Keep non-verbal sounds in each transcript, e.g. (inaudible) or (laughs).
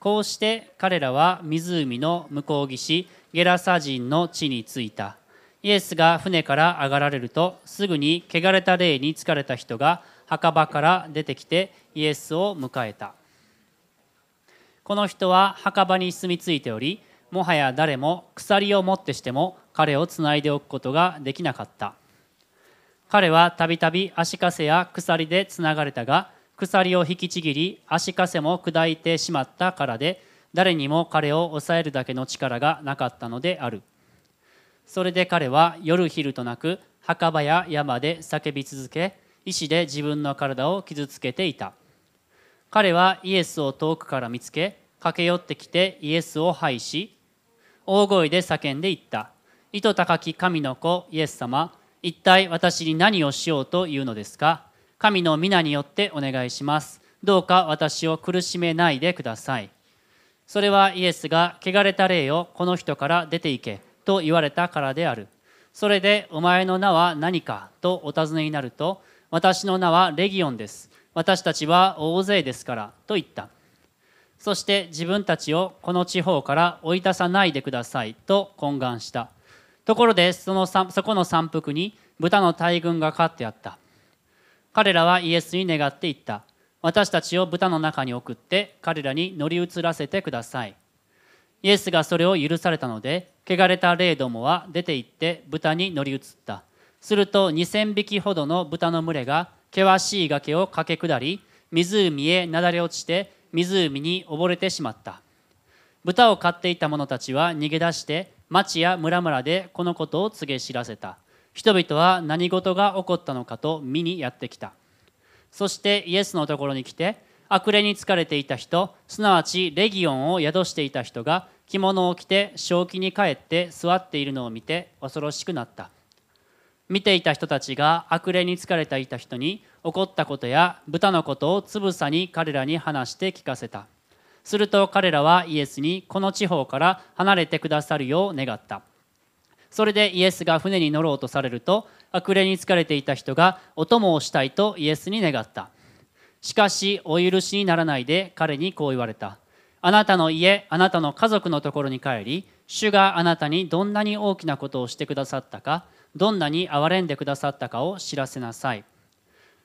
こうして彼らは湖の向こう岸ゲラサ人の地に着いた。イエスが船から上がられるとすぐに汚れた霊に疲れた人が墓場から出てきてイエスを迎えた。この人は墓場に住み着いておりもはや誰も鎖を持ってしても彼をつないでおくことができなかった。彼はたびたび足かせや鎖でつながれたが鎖を引きちぎり足かせも砕いてしまったからで誰にも彼を抑えるだけの力がなかったのである。それで彼は夜昼となく墓場や山で叫び続け石で自分の体を傷つけていた。彼はイエスを遠くから見つけ駆け寄ってきてイエスを拝し大声で叫んでいった。糸高き神の子イエス様一体私に何をしようというのですか？神の皆によってお願いします。どうか私を苦しめないでください。それはイエスが汚れた霊をこの人から出て行けと言われたからである。それでお前の名は何かとお尋ねになると私の名はレギオンです。私たちは大勢ですからと言った。そして自分たちをこの地方から追い出さないでください。と懇願した。ところでそのそこの山腹に豚の大群が飼ってあった。彼らはイエスに願っていった。私たちを豚の中に送って彼らに乗り移らせてください。イエスがそれを許されたので汚れた霊どもは出て行って豚に乗り移った。すると2000匹ほどの豚の群れが険しい崖を駆け下り湖へなだれ落ちて湖に溺れてしまった。豚を飼っていた者たちは逃げ出して町や村々でこのことを告げ知らせた。人々は何事が起こったのかと見にやってきた。そしてイエスのところに来て悪霊に疲れていた人すなわちレギオンを宿していた人が着物を着て正気に帰って座っているのを見て恐ろしくなった。見ていた人たちが悪霊に疲れていた人に起こったことや豚のことをつぶさに彼らに話して聞かせた。すると彼らはイエスにこの地方から離れてくださるよう願った。それでイエスが船に乗ろうとされると悪霊に疲れていた人がお供をしたいとイエスに願った。しかしお許しにならないで彼にこう言われた。あなたの家あなたの家族のところに帰り主があなたにどんなに大きなことをしてくださったかどんなに憐れんでくださったかを知らせなさい。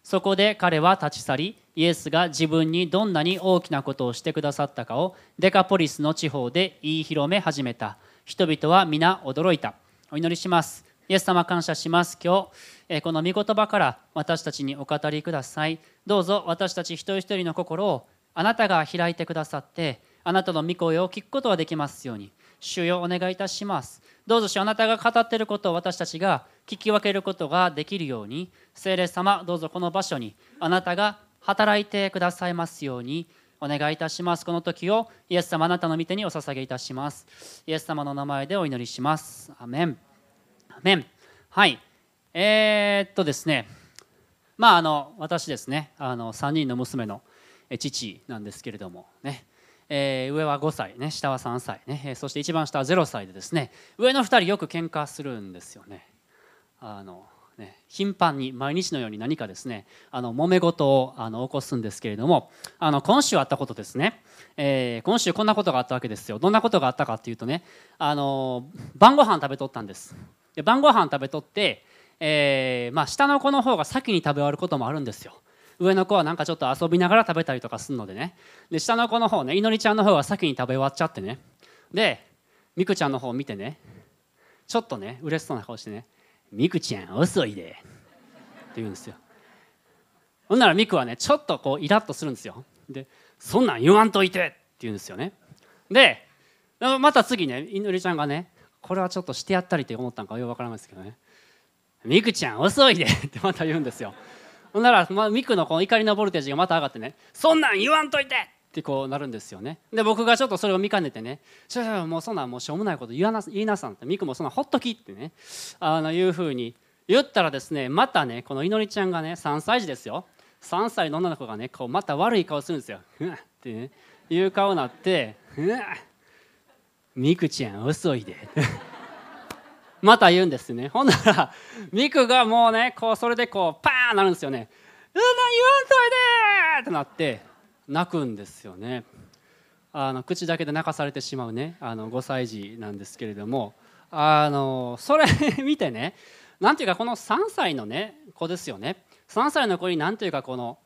そこで彼は立ち去りイエスが自分にどんなに大きなことをしてくださったかをデカポリスの地方で言い広め始めた。人々は皆驚いた。お祈りします。イエス様感謝します。今日この御言葉から私たちにお語りください。どうぞ私たち一人一人の心をあなたが開いてくださってあなたの御声を聞くことができますように主よお願いいたします。どうぞしあなたが語っていることを私たちが聞き分けることができるように聖霊様どうぞこの場所にあなたが働いてくださいますようにお願いいたします。この時をイエス様あなたの御手にお捧げいたします。イエス様の名前でお祈りします。アメン。アメン。はい。えー、っとですね。まああの私ですね。あの3人の娘の父なんですけれどもね。えー、上は5歳ね。下は3歳ね、えー、そして一番下は0歳でですね。上の2人よく喧嘩するんですよね。あのね頻繁に毎日のように何かですねあの揉め事をあの起こすんですけれどもあの今週あったことですね、えー、今週こんなことがあったわけですよ。どんなことがあったかっていうとねあの晩ご飯食べとったんです。で晩ご飯食べとって、えーまあ、下の子の方が先に食べ終わることもあるんですよ。上の子はなんかちょっと遊びながら食べたりとかするのでね。で下の子の方ねいのりちゃんの方が先に食べ終わっちゃってね。でみくちゃんの方を見てねちょっとね嬉しそうな顔してね「みくちゃん遅いで」って言うんですよ。ほんならみくはねちょっとこうイラッとするんですよ。で「そんなん言わんといて」って言うんですよね。でまた次ねいのりちゃんがねこれはちょっとしてやったりって思ったんかよくわからないですけどね「みくちゃん遅いで」ってまた言うんですよ。ほんなら、まあ、ミクのこの怒りのボルテージがまた上がってね「そんなん言わんといて!」ってこうなるんですよね。で僕がちょっとそれを見かねてね「ちょもうそんなもうしょうもないこと言わな言いなさん」ってミクもそんなほっときってねあのいうふうに言ったらですねまたねこのいのりちゃんがね3歳児ですよ。3歳の女の子がねこうまた悪い顔するんですよ。ってねいう顔になって「うわミクちゃん遅いで」(laughs) また言うんですね。ほんならミクがもうねこうそれでこうパーンなるんですよね「うんな言わんといで!」ってなって泣くんですよね。あの口だけで泣かされてしまうね。あの5歳児なんですけれども。あのそれ見てねなんていうかこの3歳のね子ですよね。3歳の子に何ていうかこの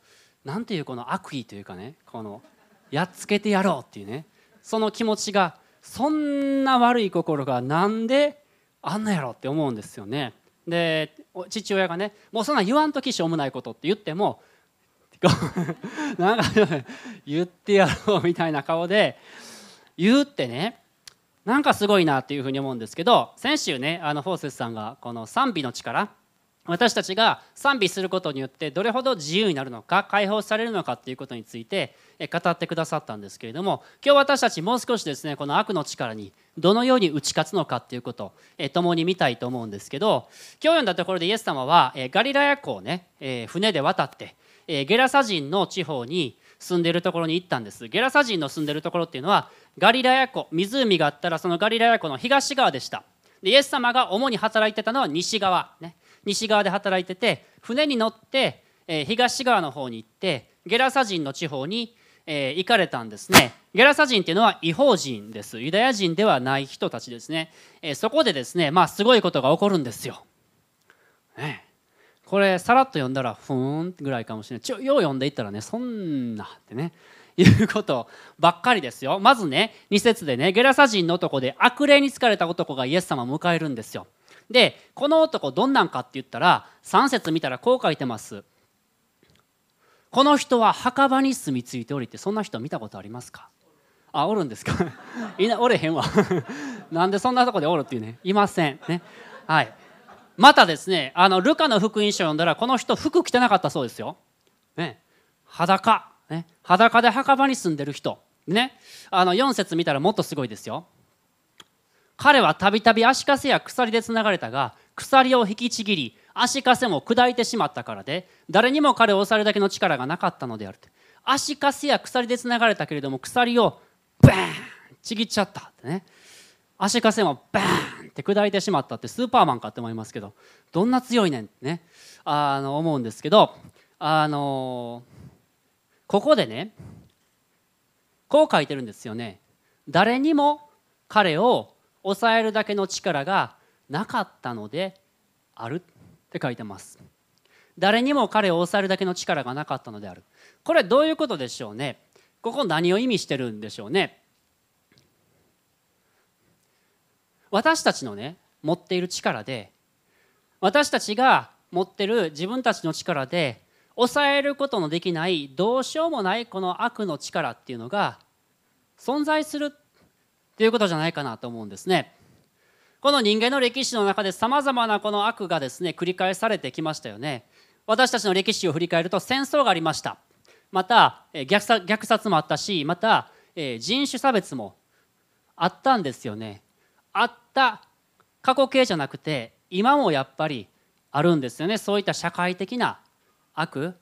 何ていうこの悪意というかねこのやっつけてやろうっていうねその気持ちがそんな悪い心がなんであんなやろって思うんですよね。で父親がねもうそんな言わんときしょうもないことって言っても (laughs) なんか言ってやろうみたいな顔で言うってねなんかすごいなっていうふうに思うんですけど先週ねあのフォーセスさんがこの賛美の力私たちが賛美することによってどれほど自由になるのか解放されるのかっていうことについて語ってくださったんですけれども今日私たちもう少しですねこの悪の力にどのように打ち勝つのかっていうことを共に見たいと思うんですけど今日読んだところでイエス様はガリラヤ湖をね船で渡ってえゲラサ人の地方に住んでるところに行ったんです。ゲラサ人の住んでるところっていうのはガリラヤ湖湖があったらそのガリラヤ湖の東側でした。でイエス様が主に働いてたのは西側ね。西側で働いてて船に乗って、え東側の方に行ってゲラサ人の地方に、え行かれたんですね。ゲラサ人っていうのは違法人です。ユダヤ人ではない人たちですね、えそこでですねまあすごいことが起こるんですよ、ね、これさらっと読んだらふーんぐらいかもしれない。ちょよう読んでいったらねそんなってね (laughs) いうことばっかりですよ。まずね2節でねゲラサ人の男で悪霊に疲れた男がイエス様を迎えるんですよ。でこの男どんなんかって言ったら3節見たらこう書いてます。この人は墓場に住み着いておりってそんな人見たことありますか？あおるんですか？(laughs) いなおれへんわ。(laughs) なんでそんなとこでおるっていうね。いません。ね。はい。またですねあのルカの福音書を読んだらこの人服着てなかったそうですよ、ね、裸、ね、裸で墓場に住んでる人。ね。あの4節見たらもっとすごいですよ。彼はたびたび足かせや鎖でつながれたが鎖を引きちぎり足かせも砕いてしまったからで誰にも彼を押さえるだけの力がなかったのである足かせや鎖でつながれたけれども鎖をバーンちぎっちゃった。ってね。足かせもバーンって砕いてしまったってスーパーマンかって思いますけどどんな強いねんってねあの思うんですけどあのここでねこう書いてるんですよね。誰にも彼を抑えるだけの力がなかったのである。って書いてます。誰にも彼を抑えるだけの力がなかったのである。これどういうことでしょうね。ここ何を意味してるんでしょうね。私たちのね持っている力で私たちが持ってる自分たちの力で抑えることのできないどうしようもないこの悪の力っていうのが存在するということじゃないかなと思うんですね。この人間の歴史の中でさまざまなこの悪がですね繰り返されてきましたよね。私たちの歴史を振り返ると戦争がありました。また虐殺もあったしまた人種差別もあったんですよね。あった過去形じゃなくて今もやっぱりあるんですよね。そういった社会的な悪。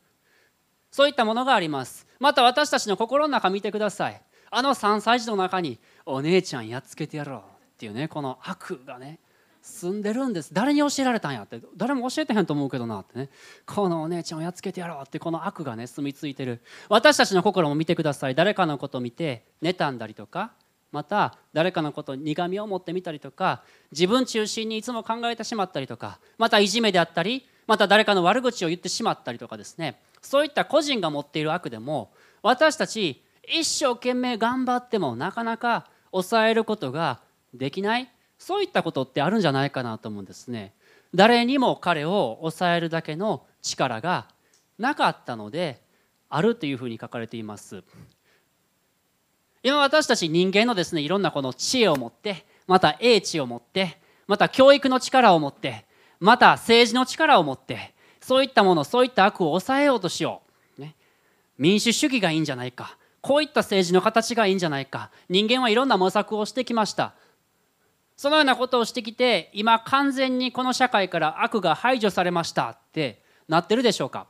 そういったものがあります。また私たちの心の中見てください。あの3歳児の中にお姉ちゃんやっつけてやろう。っていうねこの悪がね住んでるんです。誰に教えられたんやって。誰も教えてへんと思うけどなってね。このお姉ちゃんをやっつけてやろう。ってこの悪がね住み着いてる。私たちの心も見てください。誰かのことを見て妬んだりとかまた誰かのことに苦みを持ってみたりとか自分中心にいつも考えてしまったりとかまたいじめであったりまた誰かの悪口を言ってしまったりとかですね。そういった個人が持っている悪でも私たち一生懸命頑張ってもなかなか抑えることができないそういったことってあるんじゃないかなと思うんですね。誰にも彼を抑えるだけの力がなかったのであるというふうに書かれています。今私たち人間のですねいろんなこの知恵を持ってまた英知を持ってまた教育の力を持ってまた政治の力を持ってそういったものそういった悪を抑えようとしよう、ね、民主主義がいいんじゃないか。こういった政治の形がいいんじゃないか。人間はいろんな模索をしてきました。そのようなことをしてきて今完全にこの社会から悪が排除されましたってなってるでしょうか。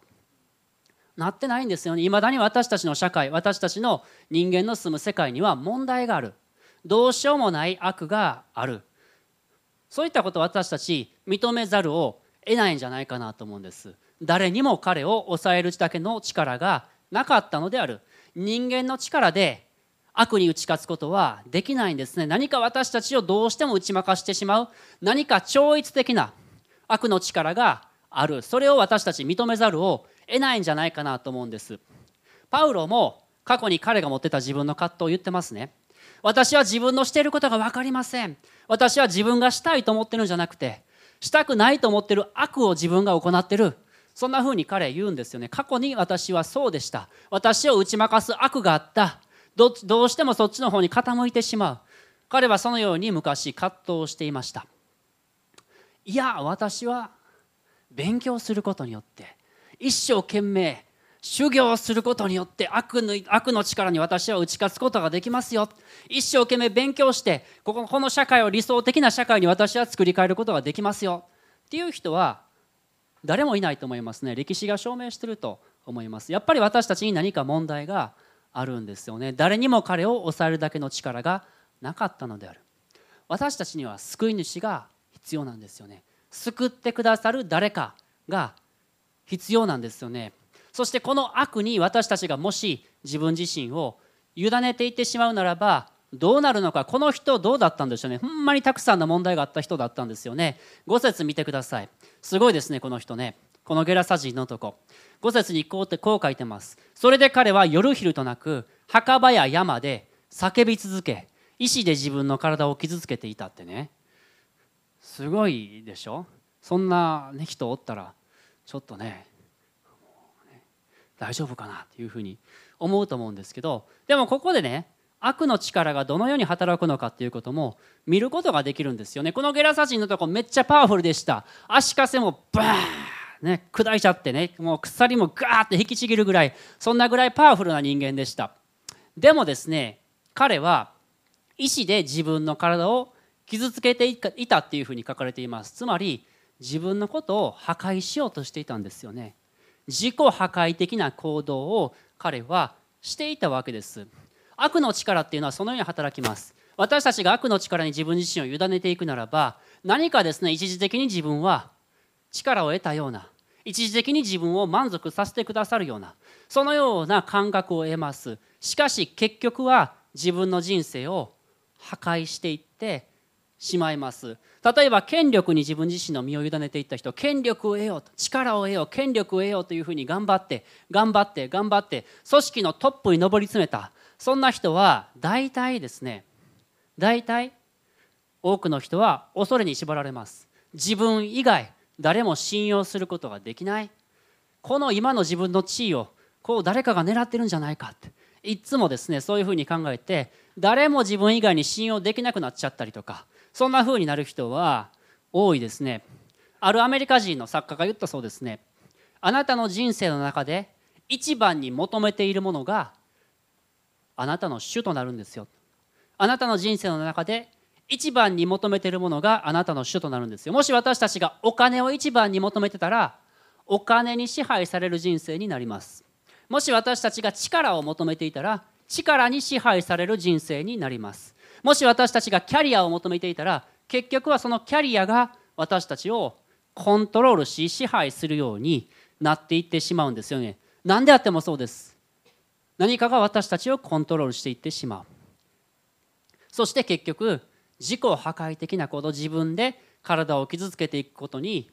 なってないんですよね。いまだに私たちの社会私たちの人間の住む世界には問題がある。どうしようもない悪がある。そういったことを私たち認めざるを得ないんじゃないかなと思うんです。誰にも彼を抑えるだけの力がなかったのである。人間の力で悪に打ち勝つことはできないんですね。何か私たちをどうしても打ち負かしてしまう。何か超越的な悪の力がある。それを私たち認めざるを得ないんじゃないかなと思うんです。パウロも過去に彼が持ってた自分の葛藤を言ってますね。私は自分のしていることが分かりません。私は自分がしたいと思ってるんじゃなくてしたくないと思ってる悪を自分が行ってる。そんな風に彼言うんですよね。過去に私はそうでした。私を打ち負かす悪があった。どどうしてもそっちの方に傾いてしまう。彼はそのように昔葛藤していました。いや私は勉強することによって一生懸命修行することによって悪の悪の力に私は打ち勝つことができますよ。一生懸命勉強してこここの社会を理想的な社会に私は作り変えることができますよ。っていう人は誰もいないと思いますね。歴史が証明してると思います。やっぱり私たちに何か問題があるんですよね。誰にも彼を抑えるだけの力がなかったのである。私たちには救い主が必要なんですよね。救ってくださる誰かが必要なんですよね。そしてこの悪に私たちがもし自分自身を委ねていってしまうならばどうなるのかこの人どうだったんでしょうね。ほんまにたくさんの問題があった人だったんですよね。5節見てください。すごいですねこの人ね。このゲラサ人の男。5節にこうってこう書いてます。それで彼は夜昼となく墓場や山で叫び続け石で自分の体を傷つけていたってね。すごいでしょ？そんな、ね、人おったら。ちょっとね大丈夫かなっていうふうに思うと思うんですけどでもここでね悪の力がどのように働くのかっていうことも見ることができるんですよね。このゲラサ人のとこめっちゃパワフルでした。足かせもバーンね、砕いちゃってねもう鎖もガーって引きちぎるぐらいそんなぐらいパワフルな人間でした。でもですね彼は意志で自分の体を傷つけていたっていうふうに書かれています。つまり自分のことを破壊しようとしていたんですよね。自己破壊的な行動を彼はしていたわけです。悪の力っていうのはそのように働きます。私たちが悪の力に自分自身を委ねていくならば何かですね一時的に自分は力を得たような一時的に自分を満足させてくださるようなそのような感覚を得ます。しかし結局は自分の人生を破壊していってしまいます。例えば権力に自分自身の身を委ねていった人権力を得ようと力を得よう権力を得ようというふうに頑張って頑張って頑張って組織のトップに上り詰めた。そんな人は大体ですね大体多くの人は恐れに縛られます。自分以外誰も信用することができない。この今の自分の地位をこう誰かが狙ってるんじゃないかって。いつもですねそういうふうに考えて誰も自分以外に信用できなくなっちゃったりとかそんなふうになる人は多いですね。あるアメリカ人の作家が言ったそうですね。あなたの人生の中で一番に求めているものがあなたの主となるんですよ。あなたの人生の中で一番に求めているものがあなたの主となるんですよ。もし私たちがお金を一番に求めてたらお金に支配される人生になります。もし私たちが力を求めていたら力に支配される人生になります。もし私たちがキャリアを求めていたら結局はそのキャリアが私たちをコントロールし支配するようになっていってしまうんですよね。何であってもそうです。何かが私たちをコントロールしていってしまう。そして結局自己破壊的なこと自分で体を傷つけていくことに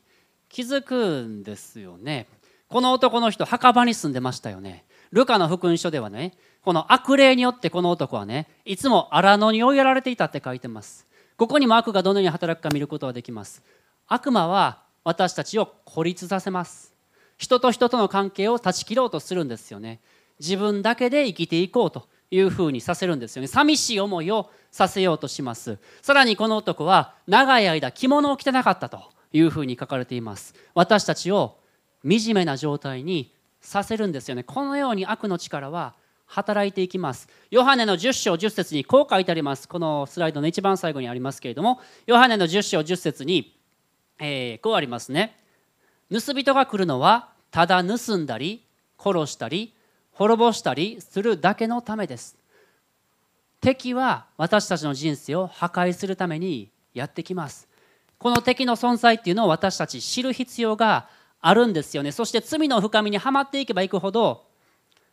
気づくんですよね。この男の人墓場に住んでましたよね。ルカの福音書ではねこの悪霊によってこの男はねいつも荒野に追いやられていたって書いてます。ここにも悪がどのように働くか見ることができます。悪魔は私たちを孤立させます。人と人との関係を断ち切ろうとするんですよね。自分だけで生きていこうというふうにさせるんですよね。寂しい思いをさせようとします。さらにこの男は長い間着物を着てなかったというふうに書かれています。私たちを惨めな状態にさせるんですよね。このように悪の力は働いていきます。ヨハネの10章10節にこう書いてあります。このスライドの一番最後にありますけれどもヨハネの10章10節に、えー、こうありますね。盗人が来るのはただ盗んだり殺したり滅ぼしたりするだけのためです。敵は私たちの人生を破壊するためにやってきます。この敵の存在っていうのを私たち知る必要があるんですよね。そして罪の深みにはまっていけばいくほど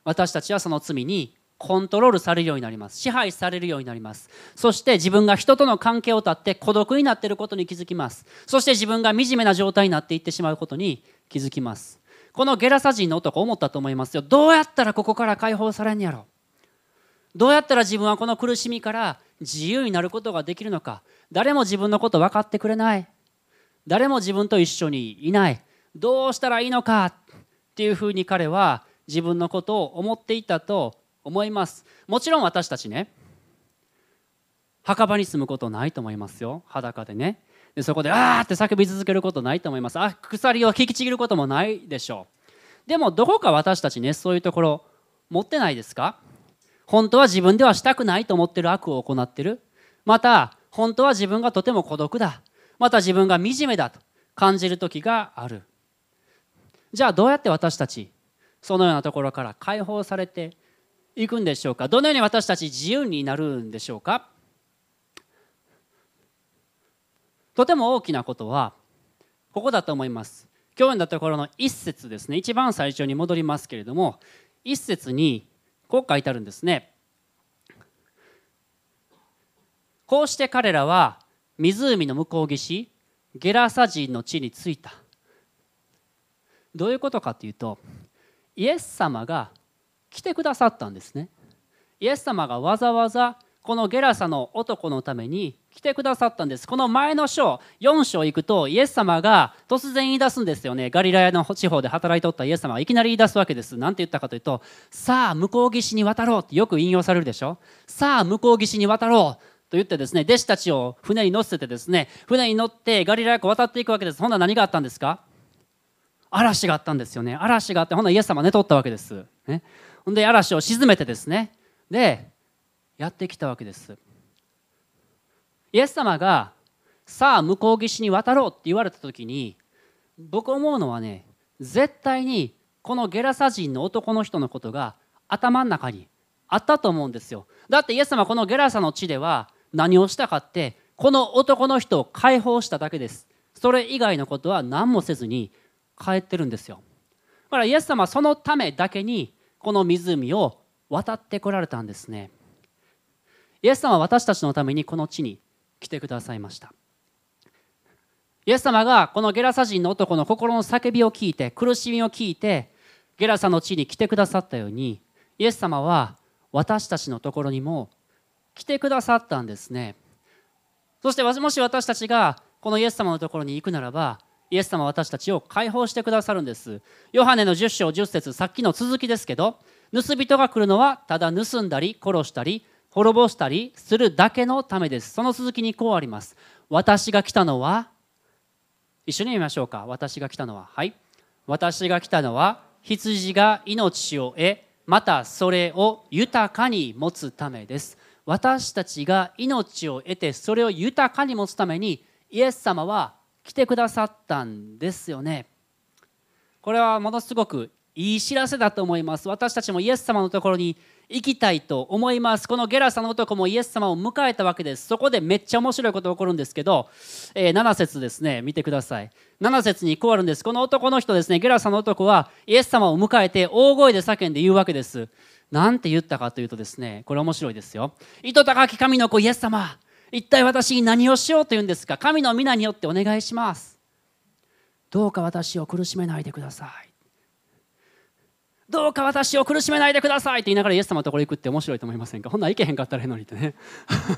私たちはその罪にコントロールされるようになります。支配されるようになります。そして自分が人との関係を断って孤独になっていることに気づきます。そして自分が惨めな状態になっていってしまうことに気づきます。このゲラサ人の男思ったと思いますよ。どうやったらここから解放されんやろ。どうやったら自分はこの苦しみから自由になることができるのか。誰も自分のこと分かってくれない。誰も自分と一緒にいない。どうしたらいいのかっていうふうに彼は自分のことを思っていたと思います。もちろん私たちね墓場に住むことないと思いますよ。裸でね。でそこであーって叫び続けることないと思います。あ鎖を引きちぎることもないでしょう。でもどこか私たちねそういうところ持ってないですか？本当は自分ではしたくないと思ってる悪を行ってる。また本当は自分がとても孤独だ。また自分が惨めだと感じる時がある。じゃあどうやって私たちそのようなところから解放されていくんでしょうか？どのように私たち自由になるんでしょうか？とても大きなことはここだと思います。今日のところの一節ですね。一番最初に戻りますけれども一節にこう書いてあるんですね。こうして彼らは湖の向こう岸ゲラサ人の地に着いた。どういうことかというとイエス様が来てくださったんですね。イエス様がわざわざこのゲラサの男のために来てくださったんです。この前の章4章行くとイエス様が突然言い出すんですよね。ガリラヤの地方で働いとったイエス様がいきなり言い出すわけです。何て言ったかというとさあ向こう岸に渡ろうってよく引用されるでしょ。さあ向こう岸に渡ろうと言ってですね弟子たちを船に乗せてですね船に乗ってガリラヤ湖渡っていくわけです。ほんな何があったんですか？嵐があったんですよね。嵐があってほんなイエス様寝とったわけです、ね、ほんで嵐を沈めてですね。でやってきたわけです。イエス様がさあ向こう岸に渡ろうって言われた時に僕思うのはね絶対にこのゲラサ人の男の人のことが頭の中にあったと思うんですよ。だってイエス様このゲラサの地では何をしたかってこの男の人を解放しただけです。それ以外のことは何もせずに帰ってるんですよ。だからイエス様はそのためだけにこの湖を渡ってこられたんですね。イエス様は私たちのためにこの地に来てくださいました。イエス様がこのゲラサ人の男の心の叫びを聞いて苦しみを聞いてゲラサの地に来てくださったようにイエス様は私たちのところにも来てくださったんですね。そしてもし私たちがこのイエス様のところに行くならばイエス様は私たちを解放してくださるんです。ヨハネの10章10節さっきの続きですけど盗人が来るのはただ盗んだり殺したり滅ぼしたりするだけのためです。その続きにこうあります。私が来たのは一緒に見ましょうか。私が来たのははい。私が来たのは羊が命を得またそれを豊かに持つためです。私たちが命を得てそれを豊かに持つためにイエス様は来てくださったんですよね。これはものすごくいい知らせだと思います。私たちもイエス様のところに行きたいと思います。このゲラサの男もイエス様を迎えたわけです。そこでめっちゃ面白いことが起こるんですけど、えー、7節ですね。見てください。7節にこうあるんです。この男の人ですね。ゲラサの男はイエス様を迎えて大声で叫んで言うわけです。なんて言ったかというとですねこれ面白いですよ。糸高き神の子イエス様。一体私に何をしようというんですか？神の皆によってお願いします。どうか私を苦しめないでください。どうか私を苦しめないでくださいって言いながらイエス様のところ行くって面白いと思いませんか？ほんなら行けへんかったらええのにってね。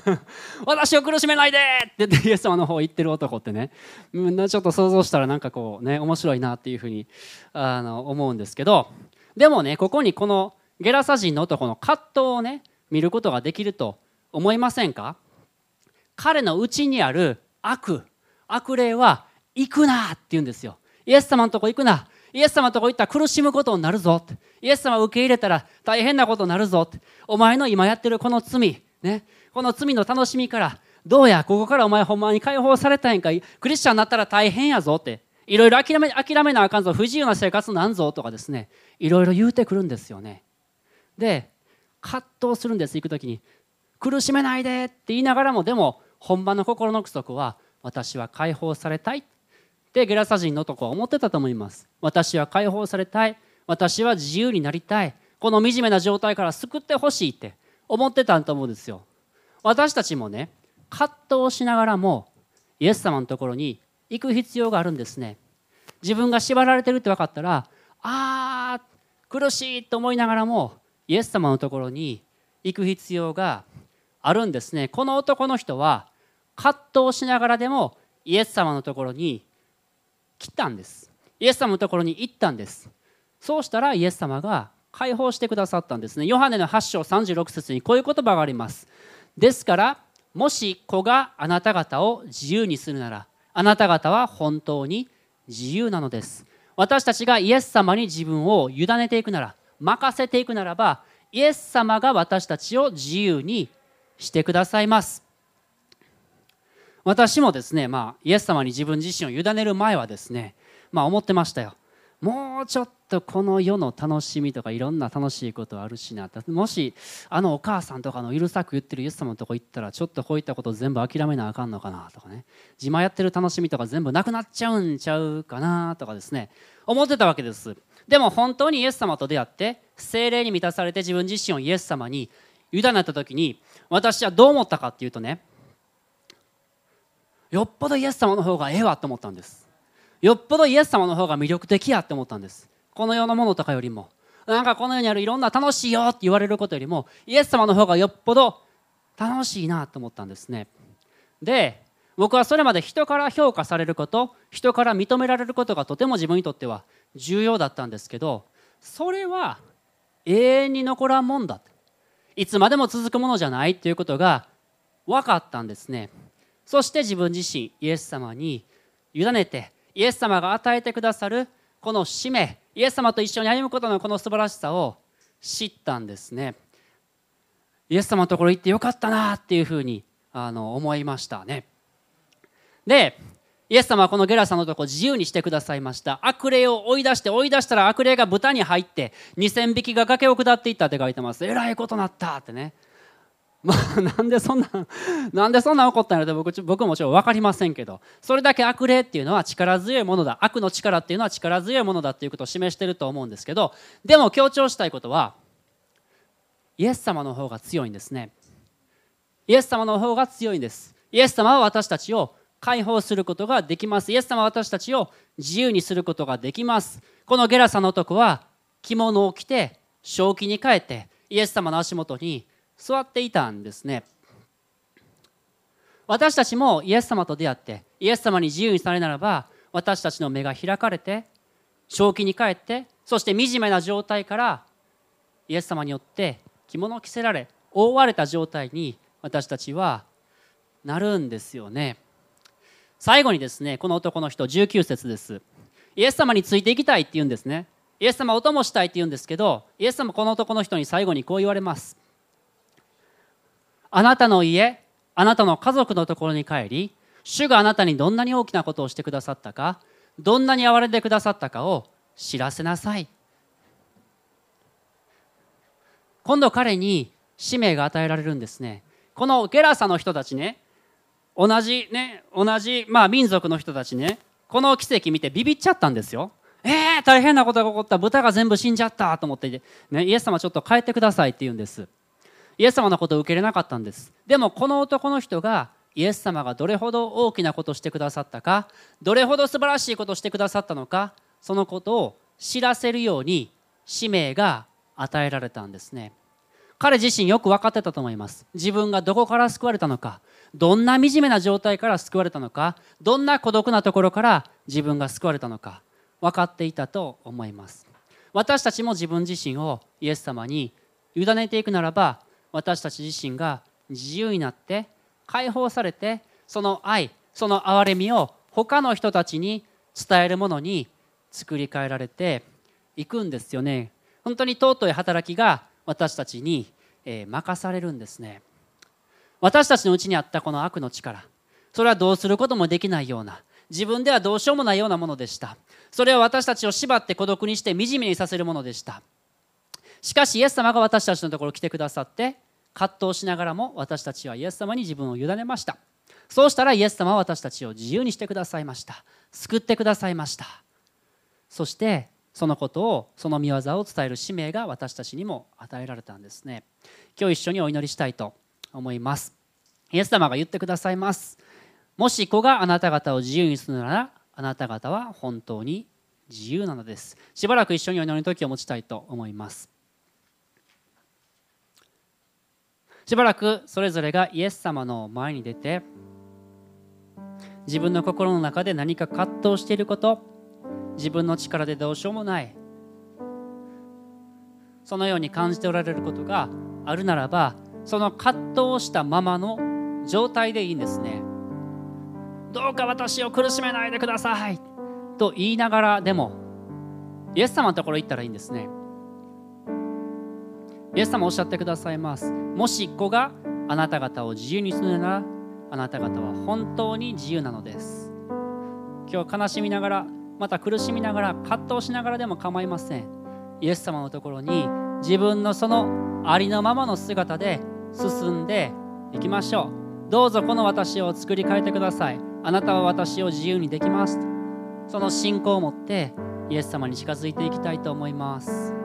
(laughs) 私を苦しめないでって言ってイエス様の方行ってる男ってね。みんなちょっと想像したらなんかこうね面白いなっていうふうにあの思うんですけど。でもねここにこのゲラサ人の男の葛藤をね見ることができると思いませんか？彼の内にある悪。悪霊は行くなって言うんですよ。イエス様のとこ行くな。イエス様のとこ行ったら苦しむことになるぞイエス様を受け入れたら大変なことになるぞって。お前の今やってるこの罪ね。この罪の楽しみからどうやここからお前ほんまに解放されたいんか。クリスチャンになったら大変やぞって。いろいろ諦め諦めなあかんぞ。不自由な生活なんぞとかですね。いろいろ言うてくるんですよね。で葛藤するんです行く時に。苦しめないでって言いながらもでも本場の心の奥底は私は解放されたいでゲラサ人の男は思ってたと思います。私は解放されたい。私は自由になりたい。この惨めな状態から救ってほしいって思ってたと思うんですよ。私たちもね葛藤しながらもイエス様のところに行く必要があるんですね。自分が縛られてるって分かったらあー苦しいと思いながらもイエス様のところに行く必要があるんですね。この男の人は葛藤しながらでもイエス様のところに来たんです。イエス様のところに行ったんです。そうしたらイエス様が解放してくださったんですね。ヨハネの8章36節にこういう言葉があります。ですからもし子があなた方を自由にするならあなた方は本当に自由なのです。私たちがイエス様に自分を委ねていくなら任せていくならばイエス様が私たちを自由にしてくださいます。私もですね、まあ、イエス様に自分自身を委ねる前はですね、まあ、思ってましたよ。もうちょっとこの世の楽しみとかいろんな楽しいことあるしなもしあのお母さんとかのうるさく言ってるイエス様のとこ行ったらちょっとこういったこと全部諦めなあかんのかなとかね。自慢やってる楽しみとか全部なくなっちゃうんちゃうかなとかですね。思ってたわけです。でも本当にイエス様と出会って精霊に満たされて自分自身をイエス様に委ねた時に私はどう思ったかっていうとねよっぽどイエス様の方がええわと思ったんです。よっぽどイエス様の方が魅力的やって思ったんです。この世のものとかよりも。なんかこの世にあるいろんな楽しいよって言われることよりもイエス様の方がよっぽど楽しいなと思ったんですね。で僕はそれまで人から評価されること人から認められることがとても自分にとっては重要だったんですけどそれは永遠に残らんもんだ。いつまでも続くものじゃないということが分かったんですね。そして自分自身イエス様に委ねてイエス様が与えてくださるこの使命イエス様と一緒に歩むことのこの素晴らしさを知ったんですね。イエス様のところ行ってよかったなっていうふうにあの思いましたね。でイエス様はこのゲラさんのところ自由にしてくださいました。悪霊を追い出して追い出したら悪霊が豚に入って2,000匹が崖を下っていったって書いてます。えらいことなったってね。まあ、なんでそんな、なんでそんな起こったんやろって僕僕もちろん分かりませんけど、それだけ悪霊っていうのは力強いものだ、悪の力っていうのは力強いものだっていうことを示してると思うんですけど、でも強調したいことは、イエス様の方が強いんですね。イエス様の方が強いんです。イエス様は私たちを解放することができます。イエス様は私たちを自由にすることができます。このゲラサの男は着物を着て正気に帰ってイエス様の足元に座っていたんですね。私たちもイエス様と出会ってイエス様に自由にされならば私たちの目が開かれて正気に帰ってそして惨めな状態からイエス様によって着物を着せられ覆われた状態に私たちはなるんですよね。最後にですねこの男の人19節です。イエス様についていきたいって言うんですね。イエス様お供したいって言うんですけどイエス様この男の人に最後にこう言われます。あなたの家あなたの家族のところに帰り主があなたにどんなに大きなことをしてくださったかどんなに憐れんでくださったかを知らせなさい。今度彼に使命が与えられるんですね。このゲラサの人たちね同じね同じ、まあ、民族の人たちねこの奇跡見てビビっちゃったんですよ。えー、大変なことが起こった。豚が全部死んじゃったと思って、ね、イエス様ちょっと帰ってくださいって言うんです。イエス様のことを受け入れなかったんです。でもこの男の人がイエス様がどれほど大きなことをしてくださったかどれほど素晴らしいことをしてくださったのかそのことを知らせるように使命が与えられたんですね。彼自身よく分かってたと思います。自分がどこから救われたのかどんな惨めな状態から救われたのかどんな孤独なところから自分が救われたのか分かっていたと思います。私たちも自分自身をイエス様に委ねていくならば私たち自身が自由になって解放されてその愛その憐れみを他の人たちに伝えるものに作り変えられていくんですよね。本当に尊い働きが私たちに、任されるんですね。私たちのうちにあったこの悪の力それはどうすることもできないような自分ではどうしようもないようなものでした。それは私たちを縛って孤独にして惨めにさせるものでした。しかしイエス様が私たちのところに来てくださって葛藤しながらも私たちはイエス様に自分を委ねました。そうしたらイエス様は私たちを自由にしてくださいました。救ってくださいました。そしてそのことをその見業を伝える使命が私たちにも与えられたんですね。今日一緒にお祈りしたいと思います。イエス様が言ってくださいます。もし子があなた方を自由にするならあなた方は本当に自由なのです。しばらく一緒にお祈りの時を持ちたいと思います。しばらくそれぞれがイエス様の前に出て自分の心の中で何か葛藤していること自分の力でどうしようもない。そのように感じておられることがあるならばその葛藤をしたままの状態でいいんですね。どうか私を苦しめないでください。と言いながらでもイエス様のところ行ったらいいんですね。イエス様おっしゃってくださいます。もし子があなた方を自由にするならあなた方は本当に自由なのです。今日悲しみながらまた苦しみながら葛藤しながらでも構いません。イエス様のところに自分のそのありのままの姿で進んでいきましょう。どうぞこの私を作り変えてください。あなたは私を自由にできます。その信仰を持ってイエス様に近づいていきたいと思います。